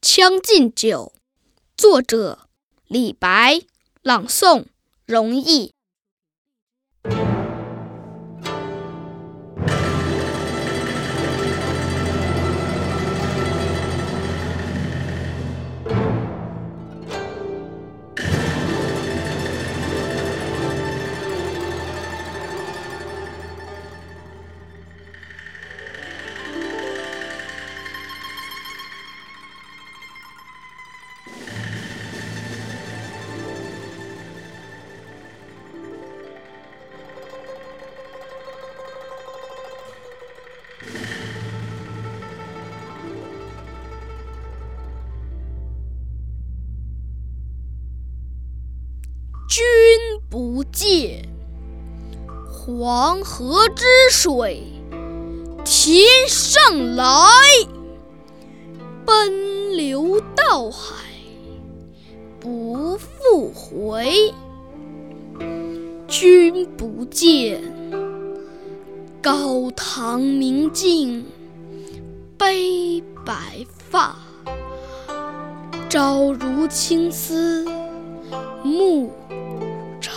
将进酒》，作者李白，朗诵容易。君不见，黄河之水天上来，奔流到海不复回。君不见，高堂明镜悲白发，朝如青丝暮。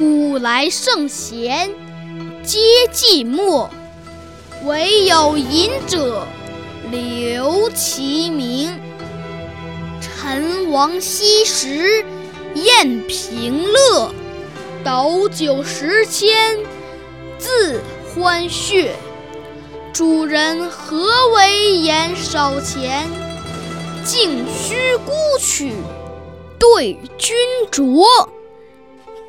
古来圣贤皆寂寞，惟有饮者留其名。陈王昔时宴平乐，斗酒十千恣欢谑。主人何为言少钱？径须沽取对君酌。